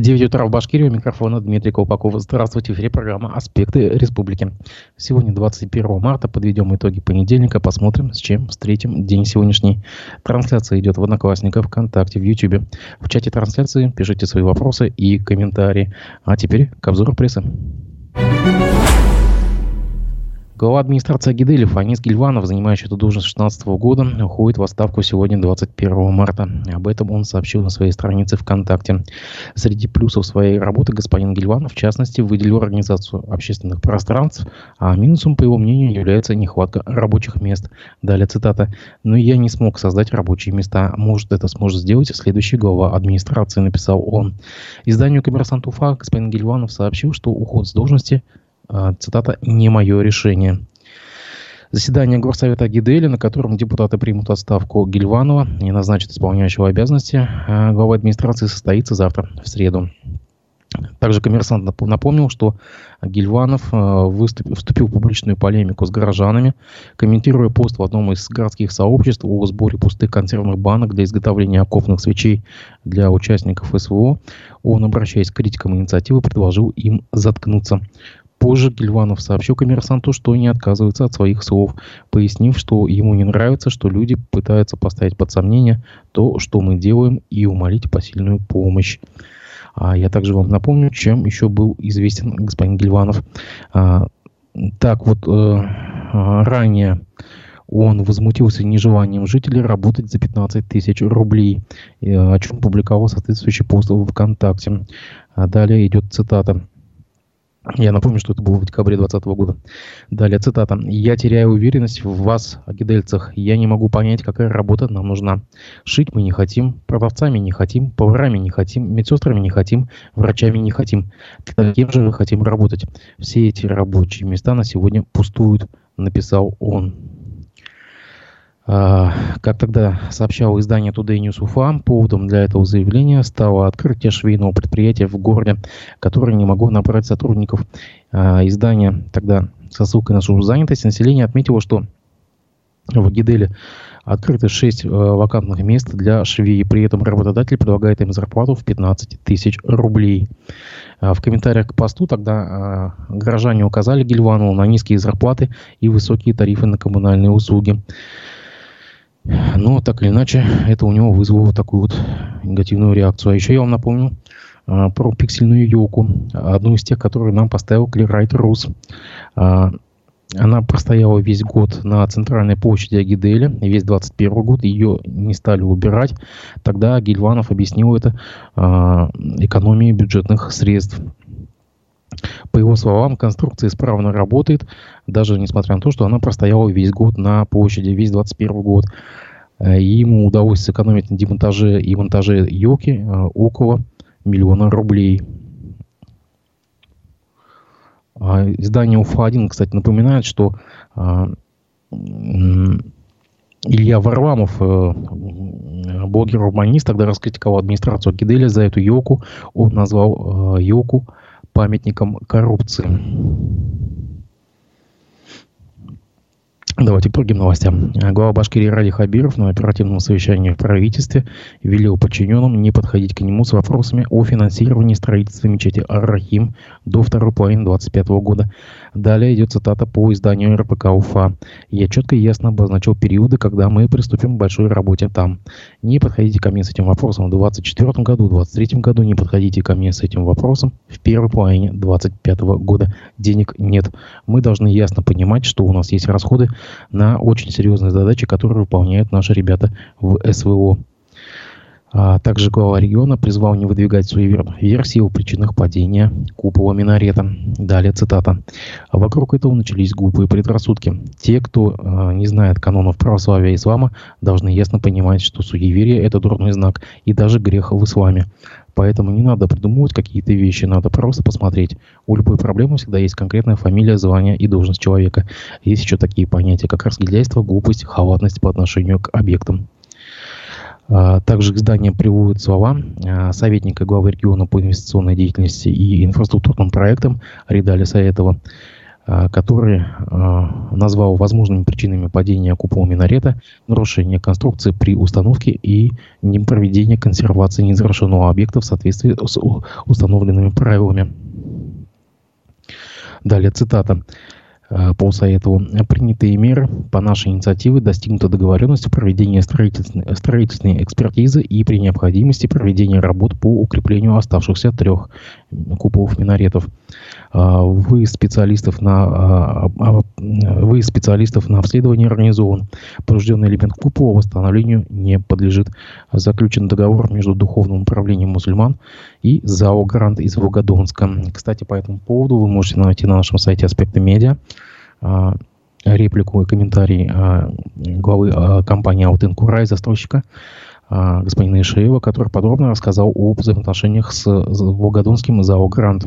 9 утра в Башкирии. У микрофона Дмитрий Колпаков. Здравствуйте. В эфире программа «Аспекты республики». Сегодня 21 марта. Подведем итоги понедельника. Посмотрим, с чем встретим день сегодняшний. Трансляция идет в Одноклассниках, ВКонтакте, в Ютьюбе. В чате трансляции пишите свои вопросы и комментарии. А теперь к обзору прессы. Глава администрации Агиделя Фанис Гильванов, занимающий эту должность с 2016 года, уходит в отставку сегодня, 21 марта. Об этом он сообщил на своей странице ВКонтакте. Среди плюсов своей работы господин Гильванов, в частности, выделил организацию общественных пространств, а минусом, по его мнению, является нехватка рабочих мест. Далее цитата. «Но я не смог создать рабочие места. Может, это сможет сделать следующий глава администрации», написал он. Изданию «Коммерсант Уфа» господин Гильванов сообщил, что уход с должности цитата, «не мое решение». Заседание Горсовета Гидели, на котором депутаты примут отставку Гильванова и назначат исполняющего обязанности а, главы администрации, состоится завтра, в среду. Также коммерсант напомнил, что Гильванов а, выступил, вступил в публичную полемику с горожанами, комментируя пост в одном из городских сообществ о сборе пустых консервных банок для изготовления окопных свечей для участников СВО. Он, обращаясь к критикам инициативы, предложил им заткнуться. Позже Гильванов сообщил коммерсанту, что не отказывается от своих слов, пояснив, что ему не нравится, что люди пытаются поставить под сомнение то, что мы делаем, и умолить посильную помощь. А я также вам напомню, чем еще был известен господин Гильванов. А, так вот, э, ранее он возмутился нежеланием жителей работать за 15 тысяч рублей, о чем публиковал соответствующий пост в ВКонтакте. А далее идет цитата. Я напомню, что это было в декабре 2020 года. Далее цитата. «Я теряю уверенность в вас, агидельцах. Я не могу понять, какая работа нам нужна. Шить мы не хотим, продавцами не хотим, поварами не хотим, медсестрами не хотим, врачами не хотим. Кем же мы хотим работать? Все эти рабочие места на сегодня пустуют», написал он. А, как тогда сообщало издание Today News Уфа, поводом для этого заявления стало открытие швейного предприятия в городе, которое не могло набрать сотрудников. А, издание тогда со ссылкой на службу занятости население отметило, что в Гиделе открыто 6 э, вакантных мест для швей. При этом работодатель предлагает им зарплату в 15 тысяч рублей. А, в комментариях к посту тогда горожане указали Гильванову на низкие зарплаты и высокие тарифы на коммунальные услуги. Но так или иначе, это у него вызвало такую вот негативную реакцию. А еще я вам напомню а, про пиксельную елку, одну из тех, которые нам поставил Clearwrite Рус. А, она простояла весь год на центральной площади Агиделя, весь 21 год, ее не стали убирать. Тогда Гильванов объяснил это а, экономией бюджетных средств. По его словам, конструкция исправно работает, даже несмотря на то, что она простояла весь год на площади, весь 21 год. Э, и ему удалось сэкономить на демонтаже и монтаже елки э, около миллиона рублей. А издание УФА-1, кстати, напоминает, что а, Илья Варламов, э, блогер-урбанист, тогда раскритиковал администрацию Киделя за эту елку. Он назвал елку памятником коррупции. Давайте к другим новостям. Глава Башкирии Ради Хабиров на оперативном совещании в правительстве велел подчиненным не подходить к нему с вопросами о финансировании строительства мечети Ар-Рахим до второй половины 2025 года. Далее идет цитата по изданию РПК УФА. «Я четко и ясно обозначил периоды, когда мы приступим к большой работе там. Не подходите ко мне с этим вопросом в 2024 году, в 2023 году, не подходите ко мне с этим вопросом в первой половине 2025 года. Денег нет. Мы должны ясно понимать, что у нас есть расходы на очень серьезные задачи, которые выполняют наши ребята в СВО. А также глава региона призвал не выдвигать свои версии о причинах падения купола минарета. Далее цитата. Вокруг этого начались глупые предрассудки. Те, кто э, не знает канонов православия и ислама, должны ясно понимать, что суеверие – это дурной знак и даже грех в исламе. Поэтому не надо придумывать какие-то вещи, надо просто посмотреть. У любой проблемы всегда есть конкретная фамилия, звание и должность человека. Есть еще такие понятия, как разгильдяйство, глупость, халатность по отношению к объектам. А, также к зданиям приводят слова а, советника главы региона по инвестиционной деятельности и инфраструктурным проектам Ридали Саетова. Который назвал возможными причинами падения купола минарета нарушение конструкции при установке и непроведение консервации незавершенного объекта в соответствии с установленными правилами. Далее цитата. Э, по Саетову. Принятые меры по нашей инициативе достигнута договоренность о проведении строительной, строительной экспертизы и при необходимости проведения работ по укреплению оставшихся трех куполов минаретов. А, вы специалистов на, а, а, вы специалистов на обследовании организован. Поврежденный элемент купола восстановлению не подлежит. Заключен договор между Духовным управлением мусульман и ЗАО «Грант» из Волгодонска. Кстати, по этому поводу вы можете найти на нашем сайте «Аспекты медиа» А, реплику и комментарий а, главы а, компании «Алтын Курай», застройщика господина Ишеева, который подробно рассказал о взаимоотношениях с Волгодонским ЗАО «Грант».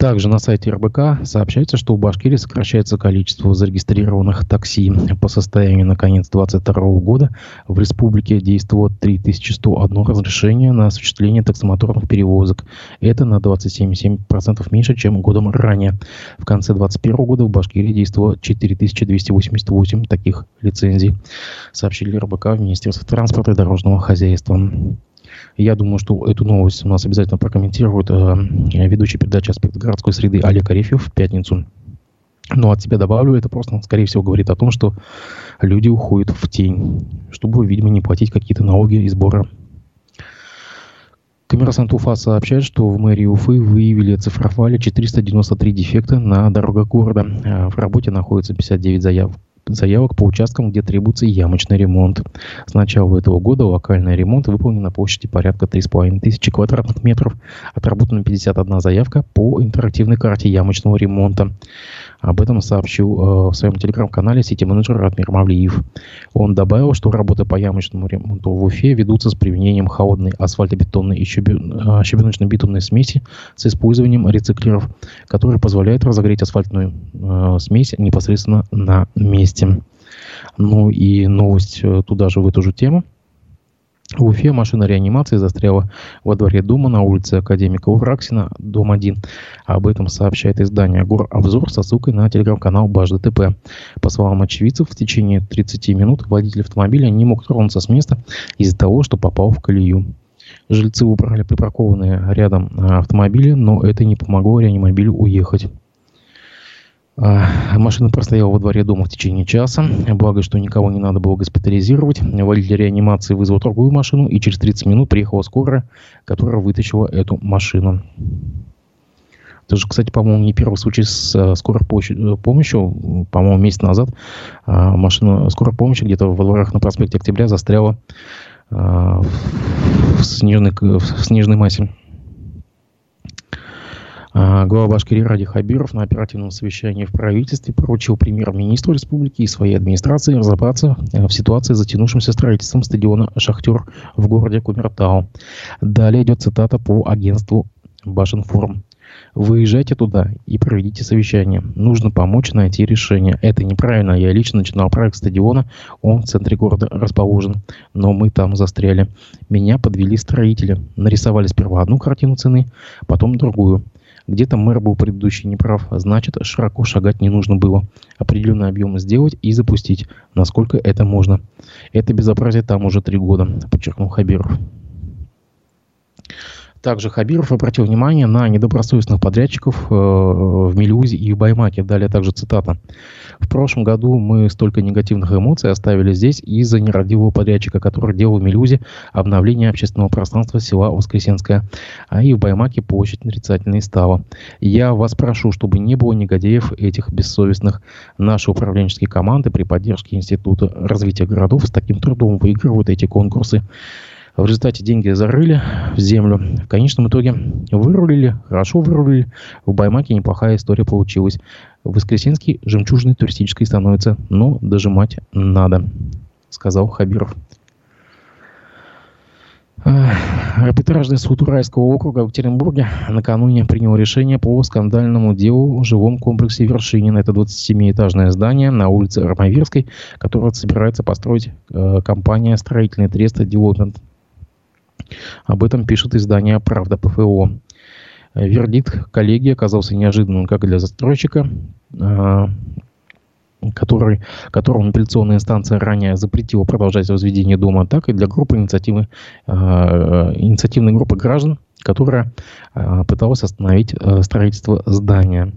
Также на сайте РБК сообщается, что в Башкирии сокращается количество зарегистрированных такси. По состоянию на конец 2022 года в республике действовало 3101 разрешение на осуществление таксомоторных перевозок. Это на 27,7% меньше, чем годом ранее. В конце 2021 года в Башкирии действовало 4288 таких лицензий, сообщили РБК в Министерстве транспорта и дорожного хозяйства. Я думаю, что эту новость у нас обязательно прокомментирует э, ведущий передачи «Аспект городской среды» Олег Арефьев в пятницу. Но от себя добавлю, это просто, скорее всего, говорит о том, что люди уходят в тень, чтобы, видимо, не платить какие-то налоги и сборы. Коммерсант Уфа сообщает, что в мэрии Уфы выявили оцифровали 493 дефекта на дорогах города. Э, в работе находится 59 заявок заявок по участкам, где требуется ямочный ремонт. С начала этого года локальный ремонт выполнен на площади порядка 3,5 тысячи квадратных метров. Отработана 51 заявка по интерактивной карте ямочного ремонта. Об этом сообщил э, в своем телеграм-канале сети-менеджер Ратмир Мавлиев. Он добавил, что работы по ямочному ремонту в Уфе ведутся с применением холодной асфальтобетонной и э, щебеночно-битумной смеси с использованием рециклеров, которые позволяют разогреть асфальтную э, смесь непосредственно на месте. Ну и новость туда же, в эту же тему – в Уфе машина реанимации застряла во дворе дома на улице Академика Ураксина, дом 1. Об этом сообщает издание «Гор Обзор» со ссылкой на телеграм-канал Баш ДТП. По словам очевидцев, в течение 30 минут водитель автомобиля не мог тронуться с места из-за того, что попал в колею. Жильцы убрали припаркованные рядом автомобили, но это не помогло реанимобилю уехать. А, машина простояла во дворе дома в течение часа. Благо, что никого не надо было госпитализировать. Водитель реанимации вызвал другую машину, и через 30 минут приехала скорая, которая вытащила эту машину. Это же, кстати, по-моему, не первый случай с э, скорой э, помощью. По-моему, месяц назад а, машина скорой помощи где-то во дворах на проспекте Октября застряла а, в снежной, в снежной массе. А, глава Башкирии Ради Хабиров на оперативном совещании в правительстве поручил премьер-министру республики и своей администрации разобраться э, в ситуации с затянувшимся строительством стадиона «Шахтер» в городе Кумертау. Далее идет цитата по агентству Башинформ. Выезжайте туда и проведите совещание. Нужно помочь найти решение. Это неправильно. Я лично начинал проект стадиона. Он в центре города расположен. Но мы там застряли. Меня подвели строители. Нарисовали сперва одну картину цены, потом другую. Где-то мэр был предыдущий неправ, значит, широко шагать не нужно было. Определенный объем сделать и запустить, насколько это можно. Это безобразие там уже три года, подчеркнул Хабиров. Также Хабиров обратил внимание на недобросовестных подрядчиков э, в Мелюзе и в Баймаке. Далее также цитата. В прошлом году мы столько негативных эмоций оставили здесь из-за нерадивого подрядчика, который делал в Мелюзе обновление общественного пространства села Воскресенское, а и в Баймаке площадь нарицательной стала. Я вас прошу, чтобы не было негодяев этих бессовестных. Наши управленческие команды при поддержке Института развития городов с таким трудом выигрывают эти конкурсы. В результате деньги зарыли в землю. В конечном итоге вырулили, хорошо вырулили. В Баймаке неплохая история получилась. В Воскресенский жемчужной туристической становится, но дожимать надо, сказал Хабиров. Арбитражный суд Уральского округа в Екатеринбурге накануне принял решение по скандальному делу в жилом комплексе Вершинин. Это 27-этажное здание на улице Армавирской, которое собирается построить э, компания «Строительный трест Development об этом пишет издание «Правда ПФО». Вердикт коллегии оказался неожиданным как для застройщика, который, которому апелляционная инстанция ранее запретила продолжать возведение дома, так и для группы инициативы, э, инициативной группы граждан, которая э, пыталась остановить строительство здания.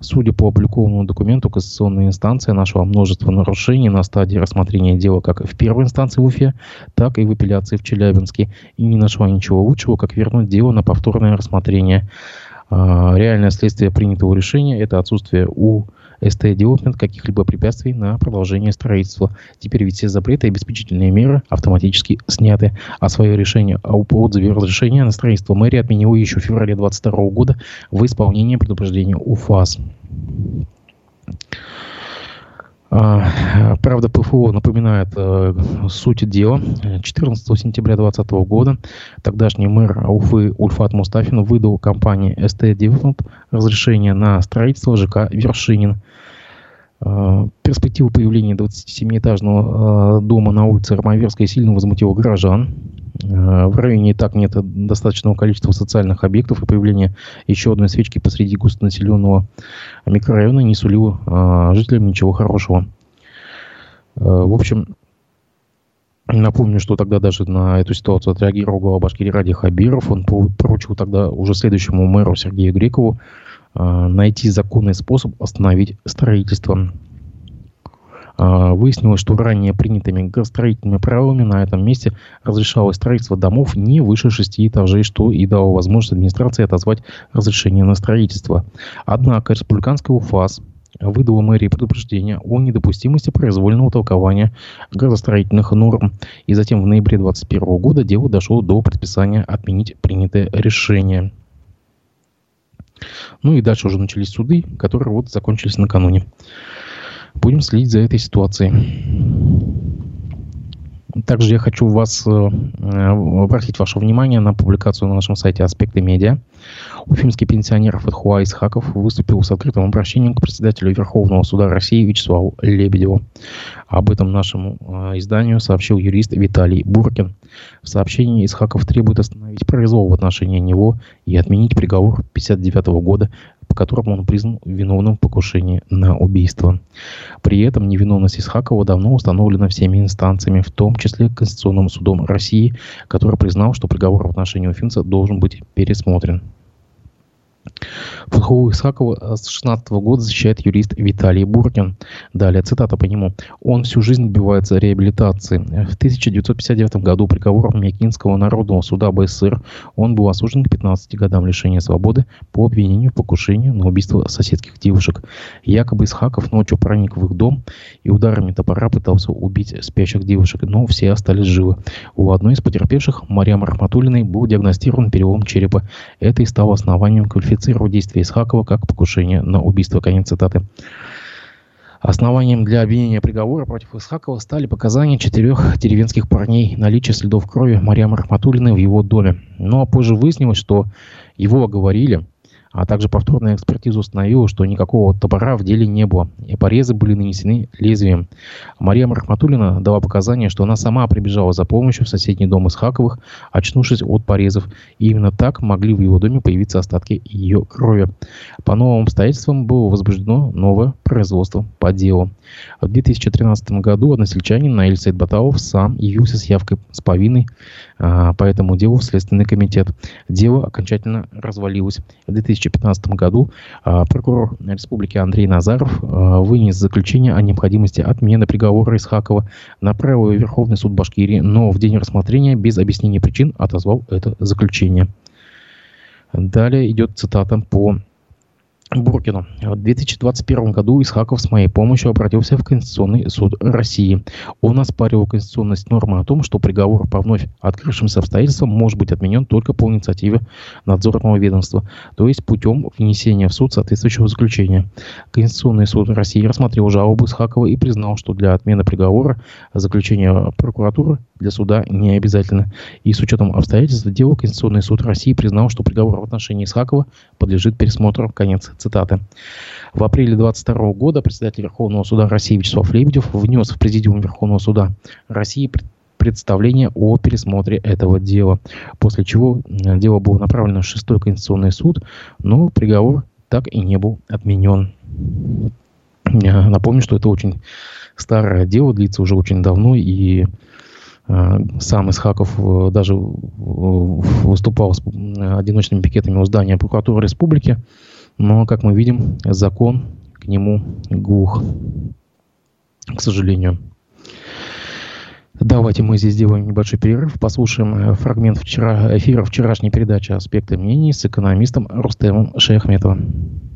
Судя по опубликованному документу, Конституционная инстанция нашла множество нарушений на стадии рассмотрения дела как в первой инстанции в Уфе, так и в апелляции в Челябинске, и не нашла ничего лучшего, как вернуть дело на повторное рассмотрение. Реальное следствие принятого решения – это отсутствие у СТ Development каких-либо препятствий на продолжение строительства. Теперь ведь все запреты и обеспечительные меры автоматически сняты, а свое решение об отзыве разрешения на строительство мэрия отменила еще в феврале 2022 года в исполнении предупреждения УФАС. А, правда, ПФО напоминает э, суть дела. 14 сентября 2020 года тогдашний мэр Уфы Ульфат Мустафин выдал компании ST Development разрешение на строительство ЖК «Вершинин». Э, перспектива появления 27-этажного э, дома на улице Ромаверской сильно возмутила горожан. Э, в районе и так нет достаточного количества социальных объектов, и появление еще одной свечки посреди густонаселенного микрорайона не сулило жителям ничего хорошего. В общем, Напомню, что тогда даже на эту ситуацию отреагировал глава Башкирии Ради Хабиров. Он поручил тогда уже следующему мэру Сергею Грекову найти законный способ остановить строительство. А, выяснилось, что ранее принятыми градостроительными правилами на этом месте разрешалось строительство домов не выше шести этажей, что и дало возможность администрации отозвать разрешение на строительство. Однако республиканская УФАС выдала мэрии предупреждение о недопустимости произвольного толкования градостроительных норм. И затем в ноябре 2021 года дело дошло до предписания отменить принятое решение. Ну и дальше уже начались суды, которые вот закончились накануне. Будем следить за этой ситуацией. Также я хочу вас э, э, обратить ваше внимание на публикацию на нашем сайте «Аспекты медиа». Уфимский пенсионер Фатхуа Исхаков выступил с открытым обращением к председателю Верховного суда России Вячеславу Лебедеву. Об этом нашему э, изданию сообщил юрист Виталий Буркин. В сообщении Исхаков требует остановить произвол в отношении него и отменить приговор 1959 года по которому он признан виновным в покушении на убийство. При этом невиновность Исхакова давно установлена всеми инстанциями, в том числе Конституционным судом России, который признал, что приговор в отношении Уфимца должен быть пересмотрен. Футхову Исхакова э, с 16 года защищает юрист Виталий Буркин. Далее цитата по нему. «Он всю жизнь добивается реабилитации. В 1959 году приговором Мякинского народного суда БССР он был осужден к 15 годам лишения свободы по обвинению в покушении на убийство соседских девушек. Якобы Исхаков ночью проник в их дом и ударами топора пытался убить спящих девушек, но все остались живы. У одной из потерпевших, Мариам Рахматулиной, был диагностирован перелом черепа. Это и стало основанием квалифицировать действия действия Исхакова как покушение на убийство. Конец цитаты. Основанием для обвинения приговора против Исхакова стали показания четырех деревенских парней, наличие следов крови Марьям Рахматуллиной в его доме. Но позже выяснилось, что его оговорили, а также повторная экспертиза установила, что никакого топора в деле не было, и порезы были нанесены лезвием. Мария Мархматулина дала показания, что она сама прибежала за помощью в соседний дом из Хаковых, очнувшись от порезов, и именно так могли в его доме появиться остатки ее крови. По новым обстоятельствам было возбуждено новое производство по делу. В 2013 году односельчанин Наиль Сайдбаталов сам явился с явкой с повинной а, по этому делу в Следственный комитет. Дело окончательно развалилось. В 2015 году а, прокурор республики Андрей Назаров а, вынес заключение о необходимости отмены приговора Исхакова, направил в Верховный суд Башкирии, но в день рассмотрения без объяснения причин отозвал это заключение. Далее идет цитата по Буркину. В 2021 году Исхаков с моей помощью обратился в Конституционный суд России. Он оспаривал конституционность нормы о том, что приговор по вновь открывшимся обстоятельствам может быть отменен только по инициативе надзорного ведомства, то есть путем внесения в суд соответствующего заключения. Конституционный суд России рассмотрел жалобу Исхакова и признал, что для отмены приговора заключение прокуратуры для суда не обязательно. И с учетом обстоятельств дела Конституционный суд России признал, что приговор в отношении Исхакова подлежит пересмотру. Конец цитаты. В апреле 2022 года председатель Верховного суда России Вячеслав Лебедев внес в Президиум Верховного суда России представление о пересмотре этого дела. После чего дело было направлено в шестой конституционный суд, но приговор так и не был отменен. Напомню, что это очень старое дело, длится уже очень давно, и Э, сам Исхаков э, даже выступал с э, одиночными пикетами у здания прокуратуры республики. Но, как мы видим, закон к нему глух, к сожалению. Давайте мы здесь сделаем небольшой перерыв, послушаем фрагмент вчера, эфира вчерашней передачи «Аспекты мнений» с экономистом Рустемом Шейхметовым.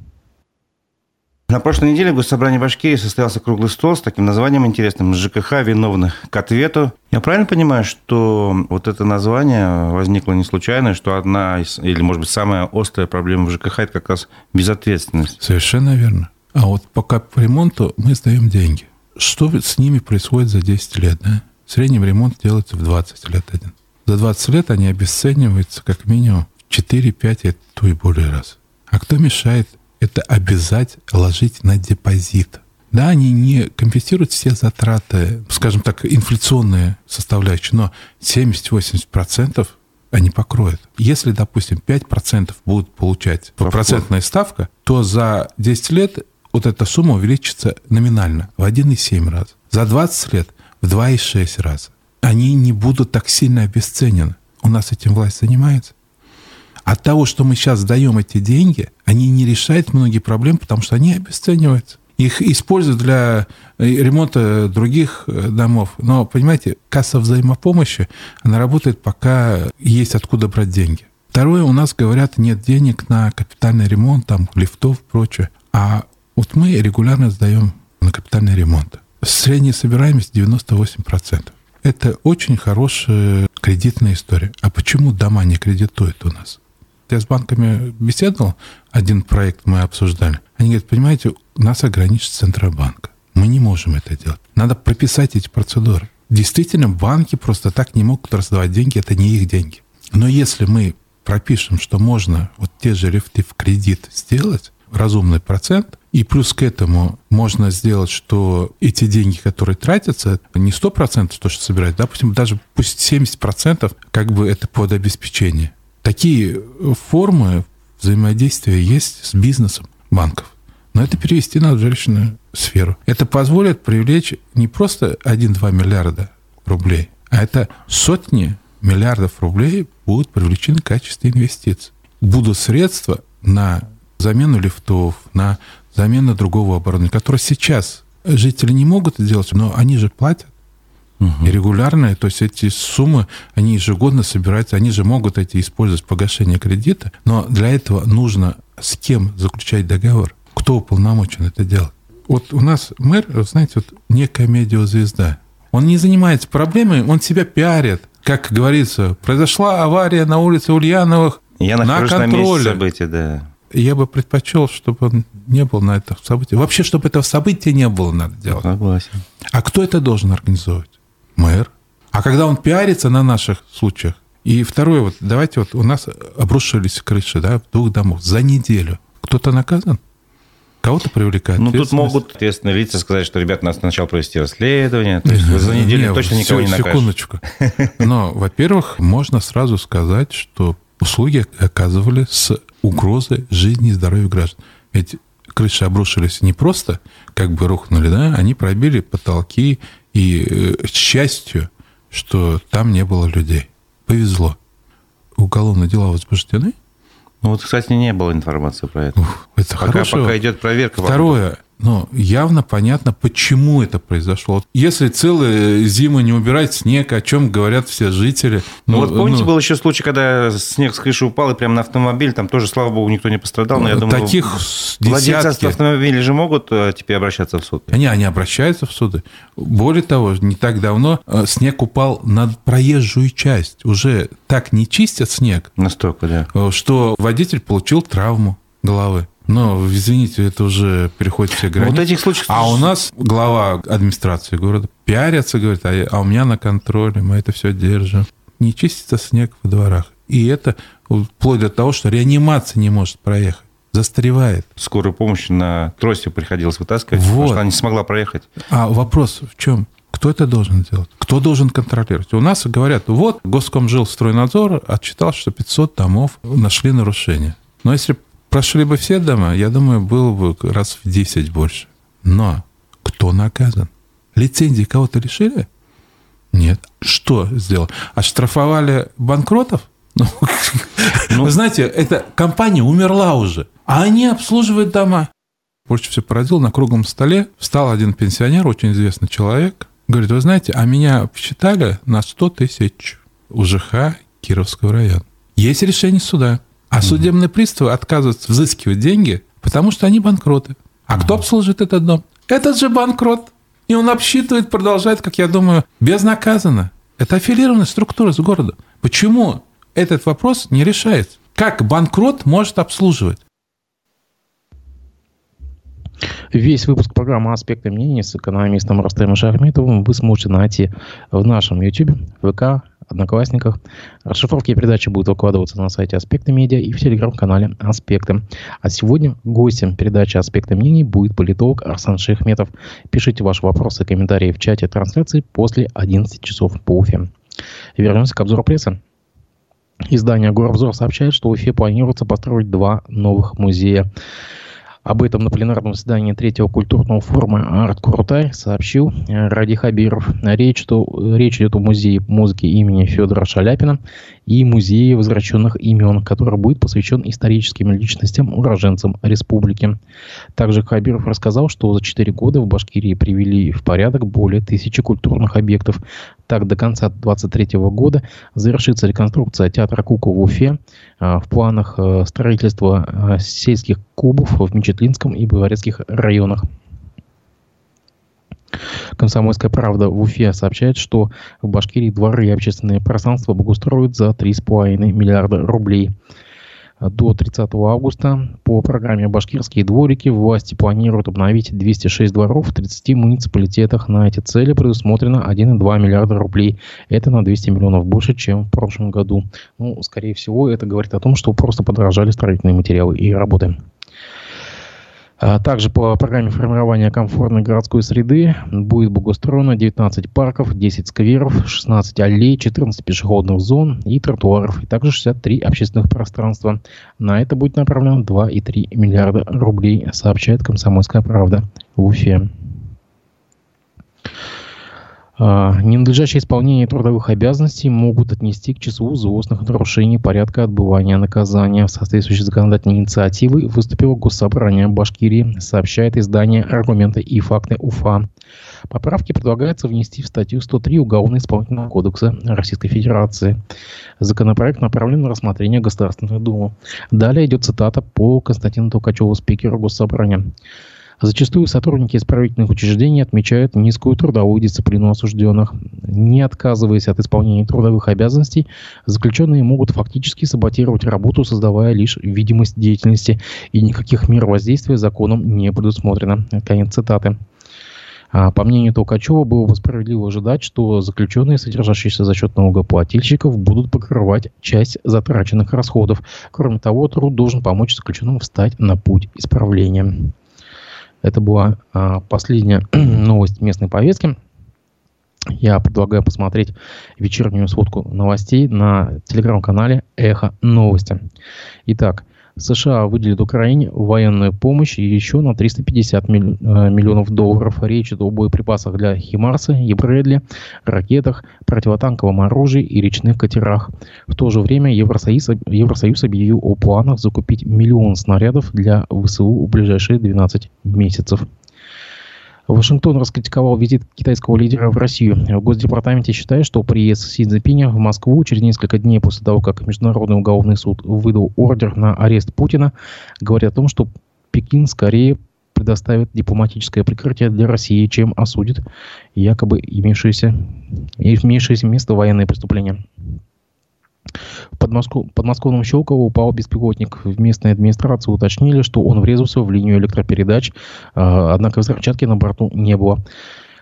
На прошлой неделе в Госсобрании Башкирии состоялся круглый стол с таким названием интересным «ЖКХ виновных к ответу». Я правильно понимаю, что вот это название возникло не случайно, что одна из, или, может быть, самая острая проблема в ЖКХ – это как раз безответственность? Совершенно верно. А вот по капремонту мы сдаем деньги. Что с ними происходит за 10 лет? Да? В среднем ремонт делается в 20 лет один. За 20 лет они обесцениваются как минимум 4, 5, а то и более раз. А кто мешает это обязать ложить на депозит. Да, они не компенсируют все затраты, скажем так, инфляционные составляющие, но 70-80% они покроют. Если, допустим, 5% будут получать Повтор. процентная ставка, то за 10 лет вот эта сумма увеличится номинально в 1,7 раз. За 20 лет в 2,6 раза. Они не будут так сильно обесценены. У нас этим власть занимается. От того, что мы сейчас даем эти деньги, они не решают многие проблемы, потому что они обесцениваются. Их используют для э, ремонта других э, домов. Но, понимаете, касса взаимопомощи, она работает, пока есть откуда брать деньги. Второе, у нас говорят, нет денег на капитальный ремонт, там, лифтов, прочее. А вот мы регулярно сдаем на капитальный ремонт. Средняя собираемость 98%. Это очень хорошая кредитная история. А почему дома не кредитуют у нас? Я с банками беседовал, один проект мы обсуждали. Они говорят, понимаете, нас ограничит Центробанк. Мы не можем это делать. Надо прописать эти процедуры. Действительно, банки просто так не могут раздавать деньги, это не их деньги. Но если мы пропишем, что можно вот те же лифты в кредит сделать, разумный процент, и плюс к этому можно сделать, что эти деньги, которые тратятся, не 100% то, что собирать, допустим, даже пусть 70% как бы это под обеспечение такие формы взаимодействия есть с бизнесом банков. Но это перевести в жилищную сферу. Это позволит привлечь не просто 1-2 миллиарда рублей, а это сотни миллиардов рублей будут привлечены в качестве инвестиций. Будут средства на замену лифтов, на замену другого оборудования, которое сейчас жители не могут сделать, но они же платят. Угу. И регулярные, то есть эти суммы, они ежегодно собираются, они же могут эти использовать в погашении кредита, но для этого нужно с кем заключать договор, кто уполномочен это делать. Вот у нас мэр, знаете, вот некая медиазвезда. Он не занимается проблемой, он себя пиарит. Как говорится, произошла авария на улице Ульяновых Я на контроле. На месте события, да. Я бы предпочел, чтобы он не был на этом событии. Вообще, чтобы этого события не было, надо делать. Согласен. А кто это должен организовывать? Мэр. А когда он пиарится на наших случаях, и второе, вот давайте вот у нас обрушились крыши, да, в двух домов за неделю. Кто-то наказан? Кого-то привлекают. Ну, тут могут ответственные лица сказать, что, ребята, нас сначала провести расследование. То есть вы за неделю не, точно никого не накажете. Секундочку. Но, во-первых, можно сразу сказать, что услуги оказывали с угрозой жизни и здоровья граждан. Ведь крыши обрушились не просто как бы рухнули, да, они пробили потолки, и э, счастью, что там не было людей. Повезло. Уголовные дела возбуждены? Ну вот, кстати, не было информации про это. Ух, это пока, хорошо. Пока идет проверка. Второе, но явно понятно, почему это произошло. Если целые зимы не убирать снег, о чем говорят все жители. Ну, ну вот помните, ну, был еще случай, когда снег с крыши упал, и прямо на автомобиль, там тоже, слава богу, никто не пострадал, но я думаю, таких владельцы десятки. автомобилей же могут э, теперь обращаться в суд. Они, они обращаются в суды. Более того, не так давно э, снег упал на проезжую часть. Уже так не чистят снег. Настолько, да. Э, что водитель получил травму головы. Но, извините, это уже переходит все границы. Вот этих случаев... А у нас глава администрации города пиарится, говорит, а, а у меня на контроле, мы это все держим. Не чистится снег во дворах. И это вплоть до того, что реанимация не может проехать. Застревает. Скорую помощь на трости приходилось вытаскивать, вот. потому что она не смогла проехать. А вопрос в чем? Кто это должен делать? Кто должен контролировать? У нас говорят, вот Госкомжилстройнадзор отчитал, что 500 домов нашли нарушения. Но если прошли бы все дома, я думаю, было бы раз в 10 больше. Но кто наказан? Лицензии кого-то лишили? Нет. Что сделал? Оштрафовали банкротов? Ну, ну, вы знаете, эта компания умерла уже, а они обслуживают дома. Больше всего поразил, на круглом столе встал один пенсионер, очень известный человек, говорит, вы знаете, а меня посчитали на 100 тысяч УЖХ Кировского района. Есть решение суда, а судебные приставы отказываются взыскивать деньги, потому что они банкроты. А кто обслуживает этот дом? Этот же банкрот. И он обсчитывает, продолжает, как я думаю, безнаказанно. Это аффилированная структура с города. Почему этот вопрос не решается? Как банкрот может обслуживать? Весь выпуск программы «Аспекты мнений» с экономистом Ростемом Шахметовым вы сможете найти в нашем YouTube, ВК, Одноклассниках. Расшифровки передачи будут выкладываться на сайте Аспекты Медиа и в телеграм-канале Аспекты. А сегодня гостем передачи Аспекты мнений будет политолог Арсан Шехметов. Пишите ваши вопросы и комментарии в чате трансляции после 11 часов по Уфе. Вернемся к обзору прессы. Издание «Горобзор» сообщает, что в Уфе планируется построить два новых музея. Об этом на пленарном заседании третьего культурного форума «Арт Крутай» сообщил э, Ради Хабиров. Речь, что, речь идет о музее музыки имени Федора Шаляпина и музее возвращенных имен, который будет посвящен историческим личностям, уроженцам республики. Также Хабиров рассказал, что за 4 года в Башкирии привели в порядок более тысячи культурных объектов. Так, до конца 2023 года завершится реконструкция театра кукол в Уфе. А, в планах э, строительства э, сельских клубов в Мечетлинском и Баварецких районах. Комсомольская правда в Уфе сообщает, что в Башкирии дворы и общественные пространства благоустроят за 3,5 миллиарда рублей до 30 августа. По программе «Башкирские дворики» власти планируют обновить 206 дворов в 30 муниципалитетах. На эти цели предусмотрено 1,2 миллиарда рублей. Это на 200 миллионов больше, чем в прошлом году. Ну, скорее всего, это говорит о том, что просто подорожали строительные материалы и работы. А также по программе формирования комфортной городской среды будет благоустроено 19 парков, 10 скверов, 16 аллей, 14 пешеходных зон и тротуаров, и также 63 общественных пространства. На это будет направлено 2,3 миллиарда рублей, сообщает «Комсомольская правда» в Уфе. А, ненадлежащее исполнение трудовых обязанностей могут отнести к числу злостных нарушений порядка отбывания наказания. В соответствующей законодательной инициативой выступило Госсобрание Башкирии, сообщает издание «Аргументы и факты УФА». Поправки предлагается внести в статью 103 Уголовно-исполнительного кодекса Российской Федерации. Законопроект направлен на рассмотрение Государственной Думы. Далее идет цитата по Константину Толкачеву, спикеру Госсобрания. Зачастую сотрудники исправительных учреждений отмечают низкую трудовую дисциплину осужденных. Не отказываясь от исполнения трудовых обязанностей, заключенные могут фактически саботировать работу, создавая лишь видимость деятельности, и никаких мер воздействия законом не предусмотрено. Конец цитаты. А, по мнению Толкачева, было бы справедливо ожидать, что заключенные, содержащиеся за счет налогоплательщиков, будут покрывать часть затраченных расходов. Кроме того, труд должен помочь заключенным встать на путь исправления. Это была а, последняя новость местной повестки. Я предлагаю посмотреть вечернюю сводку новостей на телеграм-канале «Эхо новости». Итак, США выделит Украине военную помощь еще на 350 э, миллионов долларов. Речь идет о боеприпасах для Химарса и ракетах, противотанковом оружии и речных катерах. В то же время Евросоюз, Евросоюз объявил о планах закупить миллион снарядов для ВСУ в ближайшие 12 месяцев. Вашингтон раскритиковал визит китайского лидера в Россию. В Госдепартаменте считают, что приезд Си Цзиньпиня в Москву через несколько дней после того, как Международный уголовный суд выдал ордер на арест Путина, говорит о том, что Пекин скорее предоставит дипломатическое прикрытие для России, чем осудит якобы имевшееся, имевшееся место военные преступления. В подмоску... подмосковном Щелково упал беспилотник. В местной администрации уточнили, что он врезался в линию электропередач, а, однако взрывчатки на борту не было.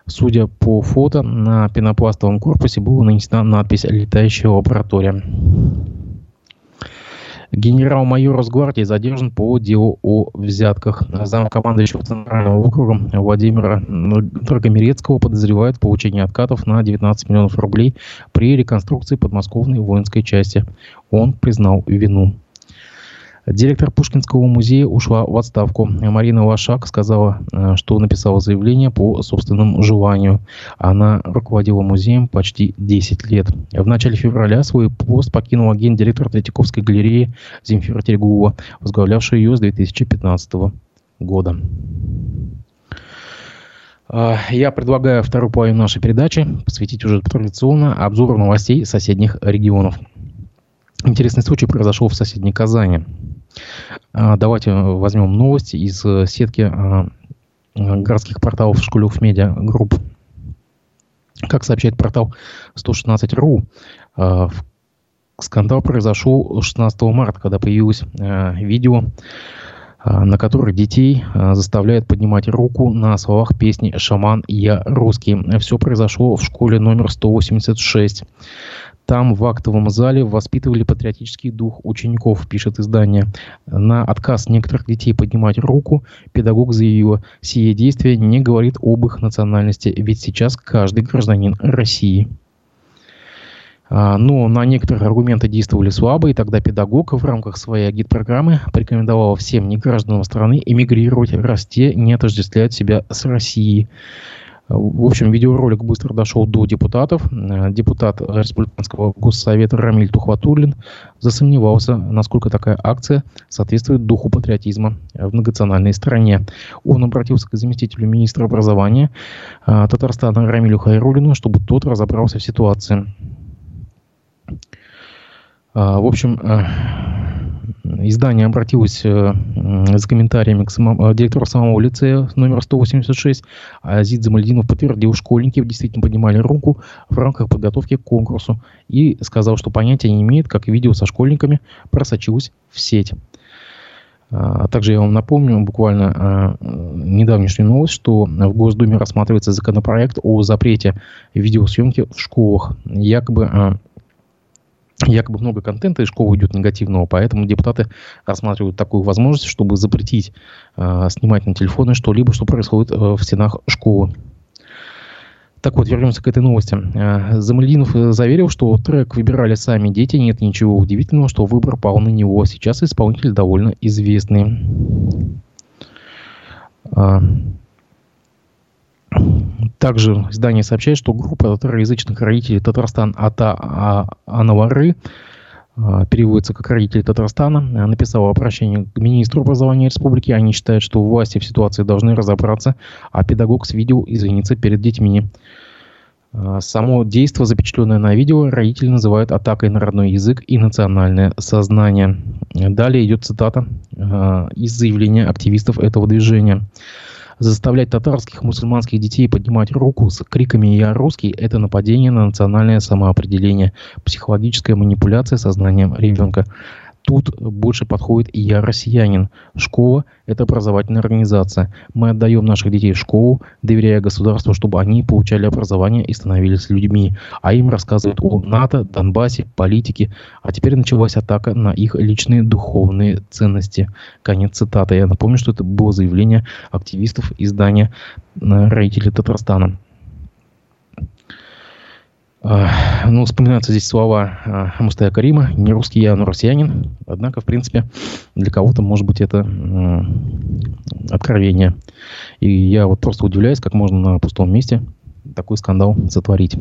Судя по фото, на пенопластовом корпусе была нанесена надпись «Летающая лаборатория». Генерал-майор Росгвардии задержан по делу о взятках. Замкомандующего Центрального округа Владимира Драгомирецкого подозревают в получении откатов на 19 миллионов рублей при реконструкции подмосковной воинской части. Он признал вину. Директор Пушкинского музея ушла в отставку. Марина Лошак сказала, э, что написала заявление по собственному желанию. Она руководила музеем почти 10 лет. В начале февраля свой пост покинула гендиректор Третьяковской галереи Земфира Тергулова, возглавлявшая ее с 2015 года. Э, я предлагаю вторую половину нашей передачи посвятить уже традиционно обзору новостей соседних регионов. Интересный случай произошел в соседней Казани. А, давайте возьмем новости из э, сетки а, городских порталов Шкулев Media Group. Как сообщает портал 116.ru, а, скандал произошел 16 марта, когда появилось видео, на котором детей заставляют поднимать руку на словах песни «Шаман, я русский». Все произошло в школе номер 186. Там в актовом зале воспитывали патриотический дух учеников, пишет издание. На отказ некоторых детей поднимать руку педагог заявил, сие действие не говорит об их национальности, ведь сейчас каждый гражданин России. А, но на некоторые аргументы действовали слабо, и тогда педагог в рамках своей агитпрограммы порекомендовал всем негражданам страны эмигрировать, расти, не отождествлять себя с Россией. В общем, видеоролик быстро дошел до депутатов. Э, депутат Республиканского госсовета Рамиль Тухватуллин засомневался, насколько такая акция соответствует духу патриотизма в многонациональной стране. Он обратился к заместителю министра образования э, Татарстана Рамилю Хайрулину, чтобы тот разобрался в ситуации. Э, в общем, издание обратилось э, с комментариями к самому, э, директору самого лицея номер 186. Азид Замальдинов подтвердил, школьники действительно поднимали руку в рамках подготовки к конкурсу и сказал, что понятия не имеет, как видео со школьниками просочилось в сеть. А также я вам напомню буквально э, недавнешнюю новость, что в Госдуме рассматривается законопроект о запрете видеосъемки в школах. Якобы якобы много контента из школы идет негативного, поэтому депутаты рассматривают такую возможность, чтобы запретить э, снимать на телефоны что-либо, что происходит э, в стенах школы. Так вот, вернемся к этой новости. Э, э, заверил, что трек выбирали сами дети, нет ничего удивительного, что выбор пал на него. Сейчас исполнитель довольно известный. Также издание сообщает, что группа татароязычных родителей Татарстан Ата а, Анавары а, переводится как родители Татарстана, написала обращение к министру образования республики. Они считают, что власти в ситуации должны разобраться, а педагог с видео извиниться перед детьми. А, само действие, запечатленное на видео, родители называют атакой на родной язык и национальное сознание. Далее идет цитата из заявления активистов этого движения. Заставлять татарских мусульманских детей поднимать руку с криками «Я русский» – это нападение на национальное самоопределение, психологическая манипуляция сознанием ребенка. Тут больше подходит я россиянин. Школа – это образовательная организация. Мы отдаем наших детей в школу, доверяя государству, чтобы они получали образование и становились людьми. А им рассказывают о НАТО, Донбассе, политике. А теперь началась атака на их личные духовные ценности. Конец цитаты. Я напомню, что это было заявление активистов издания «Родители Татарстана». Ну, вспоминаются здесь слова а, Мустая Карима. Не русский я, но россиянин. Однако, в принципе, для кого-то, может быть, это откровение. И я вот просто удивляюсь, как можно на пустом месте такой скандал сотворить.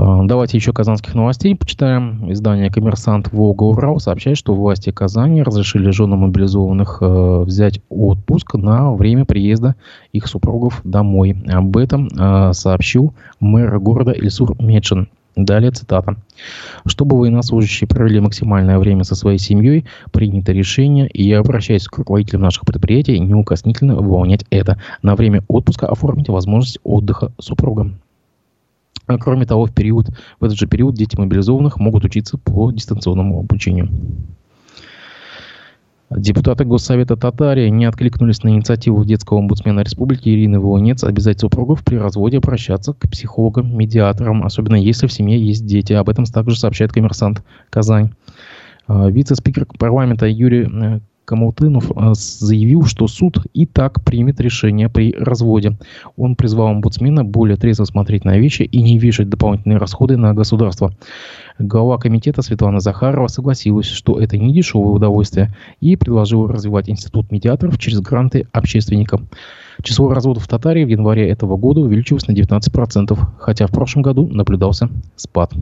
А, давайте еще казанских новостей почитаем. Издание «Коммерсант Волга Урал» сообщает, что власти Казани разрешили женам мобилизованных э, взять отпуск на время приезда их супругов домой. Об этом э, сообщил мэр города Ильсур Медшин. Далее цитата. Чтобы военнослужащие провели максимальное время со своей семьей, принято решение, и я обращаюсь к руководителям наших предприятий, неукоснительно выполнять это. На время отпуска оформить возможность отдыха супругам. А кроме того, в, период, в этот же период дети мобилизованных могут учиться по дистанционному обучению. Депутаты Госсовета Татарии не откликнулись на инициативу детского омбудсмена республики Ирины Волонец обязать супругов при разводе обращаться к психологам, медиаторам, особенно если в семье есть дети. Об этом также сообщает коммерсант Казань. Вице-спикер парламента Юрий Камутынов э, заявил, что суд и так примет решение при разводе. Он призвал омбудсмена более трезво смотреть на вещи и не вешать дополнительные расходы на государство. Глава комитета Светлана Захарова согласилась, что это не дешевое удовольствие, и предложила развивать институт медиаторов через гранты общественникам. Число разводов в Татарии в январе этого года увеличилось на 19%, хотя в прошлом году наблюдался спад.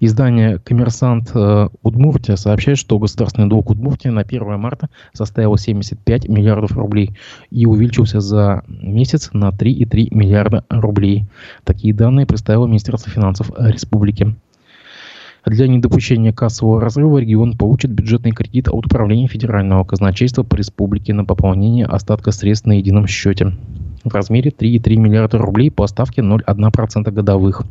Издание «Коммерсант э, Удмуртия» сообщает, что государственный долг Удмуртии на 1 марта составил 75 миллиардов рублей и увеличился за месяц на 3,3 миллиарда рублей. Такие данные представило Министерство финансов республики. Для недопущения кассового разрыва регион получит бюджетный кредит от Управления федерального казначейства по республике на пополнение остатка средств на едином счете в размере 3,3 миллиарда рублей по ставке 0,1% годовых.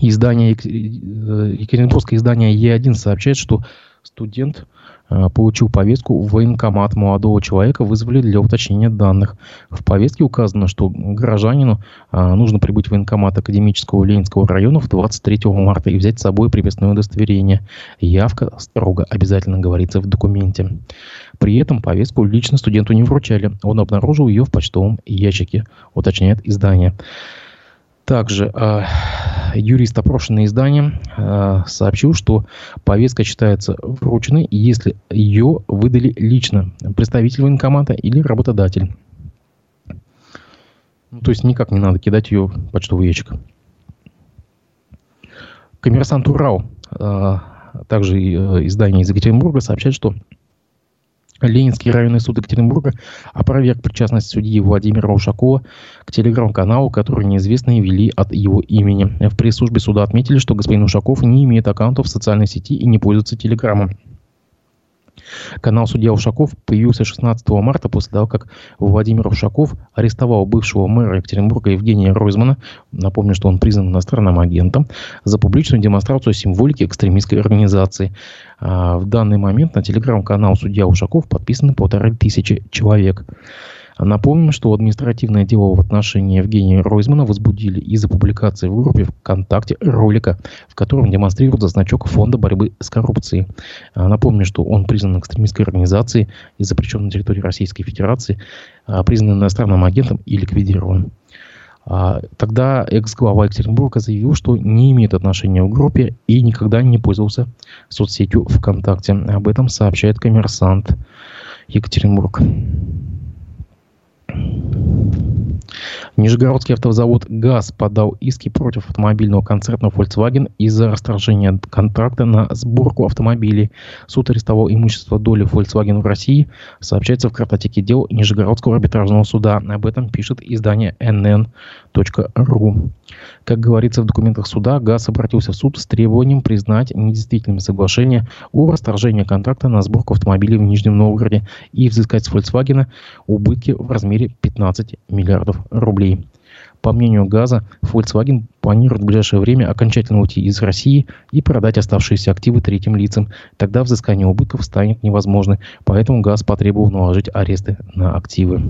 Издание, э, Екатеринбургское издание Е1 сообщает, что студент э, получил повестку в военкомат молодого человека, вызвали для уточнения данных. В повестке указано, что гражданину э, нужно прибыть в военкомат Академического Ленинского района в 23 марта и взять с собой приписное удостоверение. Явка строго обязательно говорится в документе. При этом повестку лично студенту не вручали. Он обнаружил ее в почтовом ящике, уточняет издание. Также э, юрист, опрошенный изданием, э, сообщил, что повестка считается врученной, если ее выдали лично представитель военкомата или работодатель. Ну, то есть никак не надо кидать ее в почтовый ящик. Коммерсант Урал, э, также э, издание из Екатеринбурга, сообщает, что Ленинский районный суд Екатеринбурга опроверг причастность судьи Владимира Ушакова к телеграм-каналу, который неизвестные вели от его имени. В пресс-службе суда отметили, что господин Ушаков не имеет аккаунтов в социальной сети и не пользуется телеграммом. Канал «Судья Ушаков» появился 16 марта после того, как Владимир Ушаков арестовал бывшего мэра Екатеринбурга Евгения Ройзмана, напомню, что он признан иностранным агентом, за публичную демонстрацию символики экстремистской организации. А в данный момент на телеграм-канал «Судья Ушаков» подписаны полторы тысячи человек. Напомним, что административное дело в отношении Евгения Ройзмана возбудили из-за публикации в группе ВКонтакте ролика, в котором демонстрируется значок Фонда борьбы с коррупцией. А, напомню, что он признан экстремистской организацией и запрещен на территории Российской Федерации, а, признан иностранным агентом и ликвидирован. А, тогда экс-глава Екатеринбурга заявил, что не имеет отношения в группе и никогда не пользовался соцсетью ВКонтакте. Об этом сообщает коммерсант Екатеринбург. Нижегородский автозавод «ГАЗ» подал иски против автомобильного концерна Volkswagen из-за расторжения контракта на сборку автомобилей. Суд арестовал имущество доли Volkswagen в России, сообщается в картотеке дел Нижегородского арбитражного суда. Об этом пишет издание nn.ru. Как говорится в документах суда, ГАЗ обратился в суд с требованием признать недействительными соглашения о расторжении контракта на сборку автомобилей в Нижнем Новгороде и взыскать с Volkswagen убытки в размере 15 миллиардов рублей. По мнению ГАЗа, Volkswagen планирует в ближайшее время окончательно уйти из России и продать оставшиеся активы третьим лицам. Тогда взыскание убытков станет невозможным, поэтому ГАЗ потребовал наложить аресты на активы.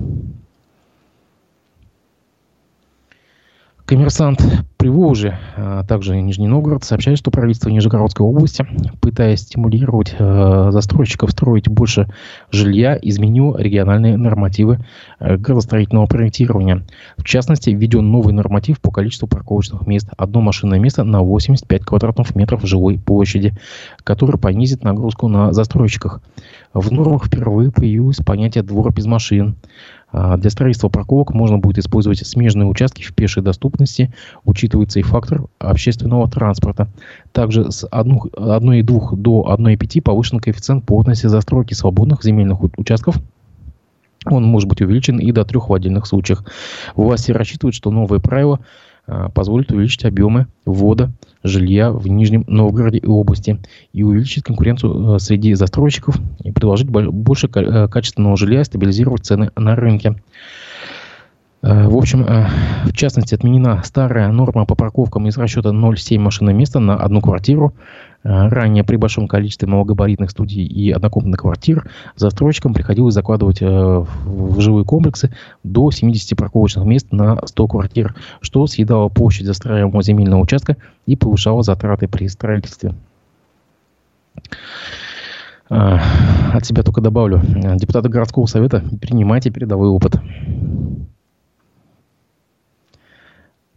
Коммерсант Приволжья, а также Нижний Новгород, сообщает, что правительство Нижегородской области, пытаясь стимулировать э, застройщиков строить больше жилья, изменило региональные нормативы э, градостроительного проектирования. В частности, введен новый норматив по количеству парковочных мест. Одно машинное место на 85 квадратных метров жилой площади, который понизит нагрузку на застройщиках. В нормах впервые появилось понятие «двор без машин». А, для строительства парковок можно будет использовать смежные участки в пешей доступности, учитывается и фактор общественного транспорта. Также с 1,2 до 1,5 повышен коэффициент плотности застройки свободных земельных участков он может быть увеличен и до трех в отдельных случаях. Власти рассчитывают, что новые правила а, позволит увеличить объемы ввода жилья в Нижнем Новгороде и области и увеличить конкуренцию а, среди застройщиков и предложить больше а, качественного жилья и стабилизировать цены на рынке. Э, в общем, э, в частности, отменена старая норма по парковкам из расчета 0,7 машины места на одну квартиру. Э, ранее при большом количестве малогабаритных студий и однокомнатных квартир застройщикам приходилось закладывать в жилые комплексы до 70 парковочных мест на 100 квартир, что съедало площадь застраиваемого земельного участка и повышало затраты при строительстве. От себя только добавлю. Депутаты городского совета, принимайте передовой опыт.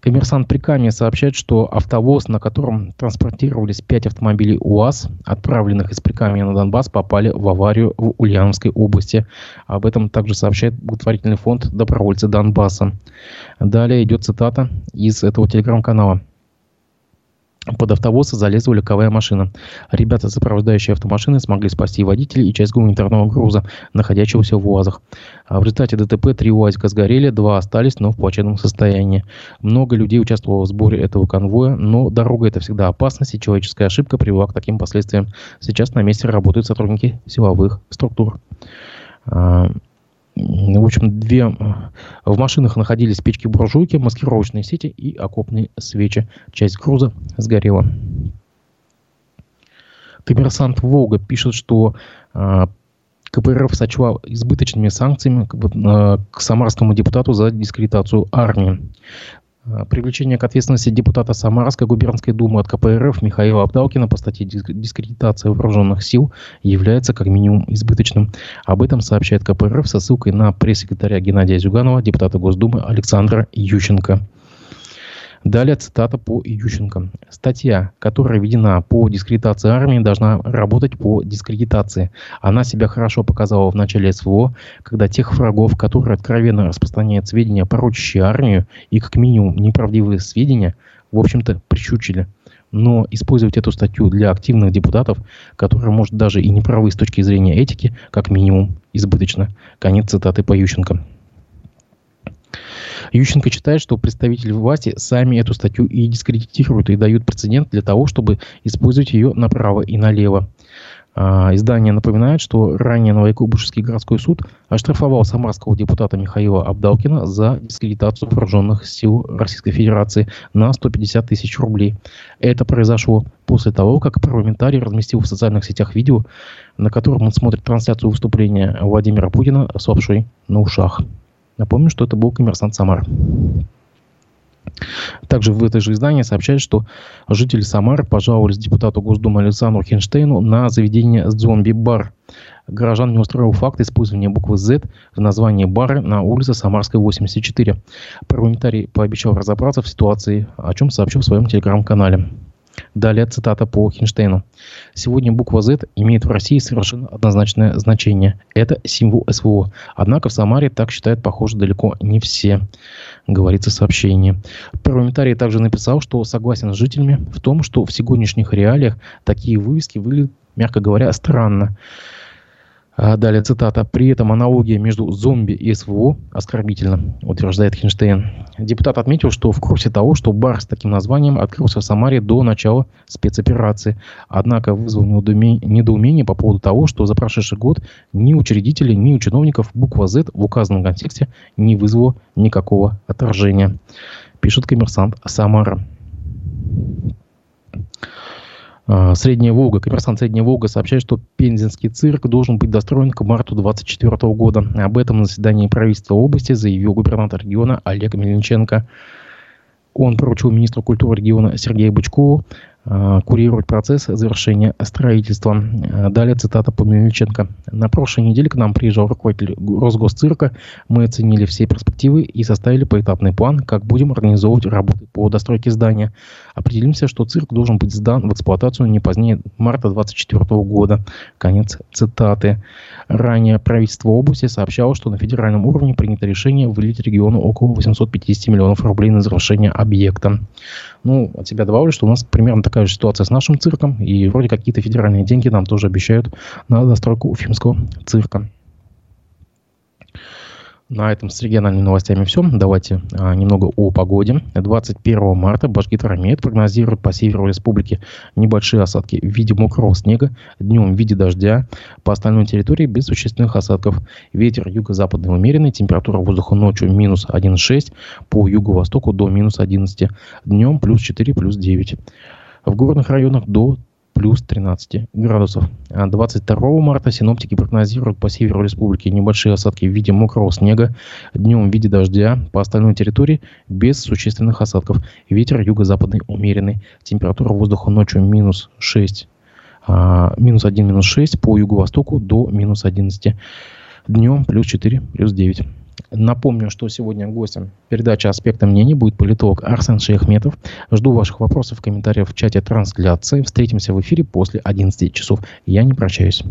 Коммерсант Прикамья сообщает, что автовоз, на котором транспортировались пять автомобилей УАЗ, отправленных из Прикамья на Донбасс, попали в аварию в Ульяновской области. Об этом также сообщает благотворительный фонд «Добровольцы Донбасса». Далее идет цитата из этого телеграм-канала. Под автовоз залезла легковая машина. Ребята, сопровождающие автомашины, смогли спасти водителя и часть гуманитарного груза, находящегося в УАЗах. А в результате ДТП три УАЗика сгорели, два остались, но в плачевном состоянии. Много людей участвовало в сборе этого конвоя, но дорога это всегда опасность, и человеческая ошибка привела к таким последствиям. Сейчас на месте работают сотрудники силовых структур. В общем, две в машинах находились печки-буржуйки, маскировочные сети и окопные свечи. Часть груза сгорела. Коммерсант Волга пишет, что э, КПРФ сочла избыточными санкциями к, э, к самарскому депутату за дискредитацию армии. Э, привлечение к ответственности депутата Самарской губернской думы от КПРФ Михаила Абдалкина по статье «Дискредитация вооруженных сил» является как минимум избыточным. Об этом сообщает КПРФ со ссылкой на пресс-секретаря Геннадия Зюганова, депутата Госдумы Александра Ющенко. Далее цитата по Ющенко. Статья, которая введена по дискредитации армии, должна работать по дискредитации. Она себя хорошо показала в начале СВО, когда тех врагов, которые откровенно распространяют сведения, порочащие армию, и как минимум неправдивые сведения, в общем-то, прищучили. Но использовать эту статью для активных депутатов, которые, может, даже и не правы с точки зрения этики, как минимум, избыточно. Конец цитаты по Ющенко. Ющенко считает, что представители власти сами эту статью и дискредитируют, и дают прецедент для того, чтобы использовать ее направо и налево. А, издание напоминает, что ранее Новокуйбышевский городской суд оштрафовал самарского депутата Михаила Абдалкина за дискредитацию вооруженных сил Российской Федерации на 150 тысяч рублей. Это произошло после того, как парламентарий разместил в социальных сетях видео, на котором он смотрит трансляцию выступления Владимира Путина с на ушах. Напомню, что это был коммерсант Самар. Также в это же издание сообщают, что жители Самары пожаловались депутату Госдумы Александру Хинштейну на заведение «Зомби-бар». Горожан не устроил факт использования буквы «З» в названии бара на улице Самарской, 84. Парламентарий пообещал разобраться в ситуации, о чем сообщил в своем телеграм-канале. Далее цитата по Хинштейну. Сегодня буква Z имеет в России совершенно однозначное значение. Это символ СВО. Однако в Самаре так считают, похоже, далеко не все, говорится в сообщении. Парламентарий также написал, что согласен с жителями в том, что в сегодняшних реалиях такие вывески выглядят, мягко говоря, странно. А далее цитата. При этом аналогия между зомби и СВО оскорбительна, утверждает Хинштейн. Депутат отметил, что в курсе того, что бар с таким названием открылся в Самаре до начала спецоперации. Однако вызвал недоумение по поводу того, что за прошедший год ни учредителей, ни у чиновников буква Z в указанном контексте не вызвала никакого отражения. Пишет коммерсант Самара. А, Средняя Волга, коммерсант Средняя Волга сообщает, что Пензенский цирк должен быть достроен к марту 2024 года. Об этом на заседании правительства области заявил губернатор региона Олег Мельниченко. Он поручил министру культуры региона Сергею Бычкову курировать процесс завершения строительства. Э, далее цитата по Мельниченко. На прошлой неделе к нам приезжал руководитель Росгосцирка. Мы оценили все перспективы и составили поэтапный план, как будем организовывать работы по достройке здания. Определимся, что цирк должен быть сдан в эксплуатацию не позднее марта 2024 года. Конец цитаты. Ранее правительство области сообщало, что на федеральном уровне принято решение выделить региону около 850 миллионов рублей на завершение объекта. Ну, от себя добавлю, что у нас примерно такая же ситуация с нашим цирком, и вроде какие-то федеральные деньги нам тоже обещают на достройку уфимского цирка. На этом с региональными новостями все. Давайте а, немного о погоде. 21 марта Башгидромет прогнозирует по северу республики небольшие осадки в виде мокрого снега, днем в виде дождя, по остальной территории без существенных осадков. Ветер юго-западный умеренный, температура воздуха ночью минус 1,6, по юго-востоку до минус 11, днем плюс 4, плюс 9. В горных районах до плюс 13 градусов. 22 а марта синоптики прогнозируют по северу республики небольшие осадки в виде мокрого снега, днем в виде дождя, по остальной территории без существенных осадков. Ветер юго-западный умеренный. Температура воздуха ночью минус 6, а, минус 1, минус 6, по юго-востоку до минус 11. Днем плюс 4, плюс 9. Напомню, что сегодня гостем передачи «Аспекты мнений» будет политолог Арсен Шейхметов. Жду ваших вопросов и комментариев в чате трансляции. Встретимся в эфире после 11 часов. Я не прощаюсь.